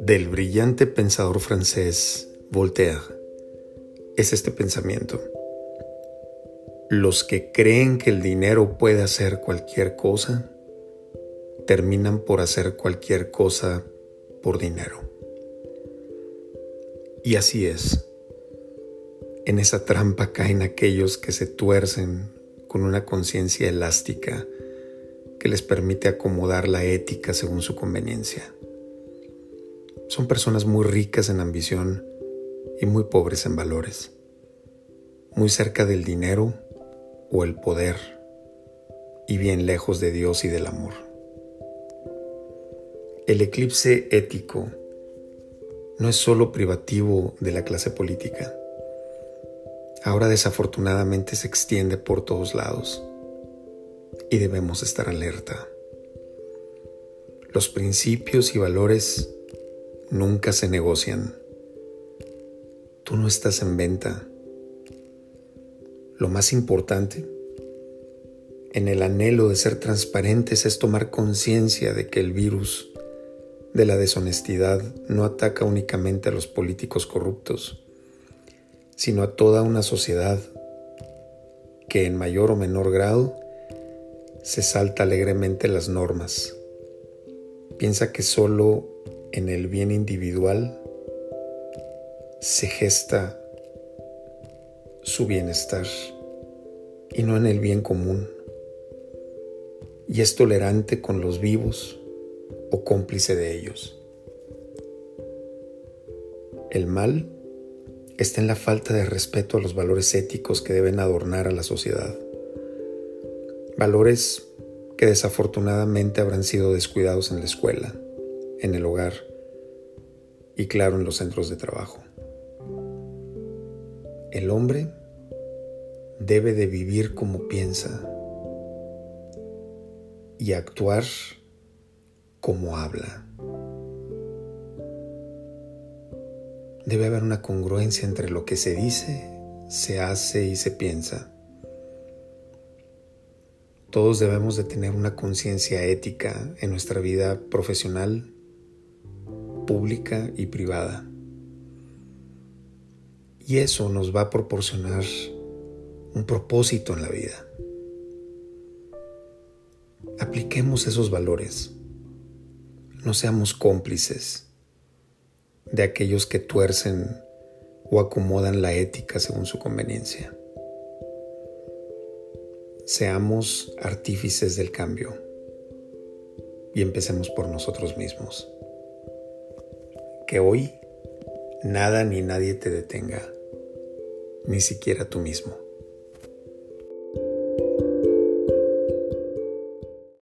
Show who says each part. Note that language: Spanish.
Speaker 1: Del brillante pensador francés Voltaire es este pensamiento. Los que creen que el dinero puede hacer cualquier cosa, terminan por hacer cualquier cosa por dinero. Y así es. En esa trampa caen aquellos que se tuercen con una conciencia elástica que les permite acomodar la ética según su conveniencia. Son personas muy ricas en ambición y muy pobres en valores, muy cerca del dinero o el poder y bien lejos de Dios y del amor. El eclipse ético no es solo privativo de la clase política. Ahora desafortunadamente se extiende por todos lados y debemos estar alerta. Los principios y valores nunca se negocian. Tú no estás en venta. Lo más importante en el anhelo de ser transparentes es tomar conciencia de que el virus de la deshonestidad no ataca únicamente a los políticos corruptos, sino a toda una sociedad que en mayor o menor grado se salta alegremente las normas. Piensa que solo en el bien individual se gesta su bienestar y no en el bien común. Y es tolerante con los vivos o cómplice de ellos. El mal está en la falta de respeto a los valores éticos que deben adornar a la sociedad. Valores que desafortunadamente habrán sido descuidados en la escuela, en el hogar y claro en los centros de trabajo. El hombre debe de vivir como piensa y actuar como habla. Debe haber una congruencia entre lo que se dice, se hace y se piensa. Todos debemos de tener una conciencia ética en nuestra vida profesional, pública y privada. Y eso nos va a proporcionar un propósito en la vida. Apliquemos esos valores. No seamos cómplices de aquellos que tuercen o acomodan la ética según su conveniencia. Seamos artífices del cambio y empecemos por nosotros mismos que hoy nada ni nadie te detenga, ni siquiera tú mismo.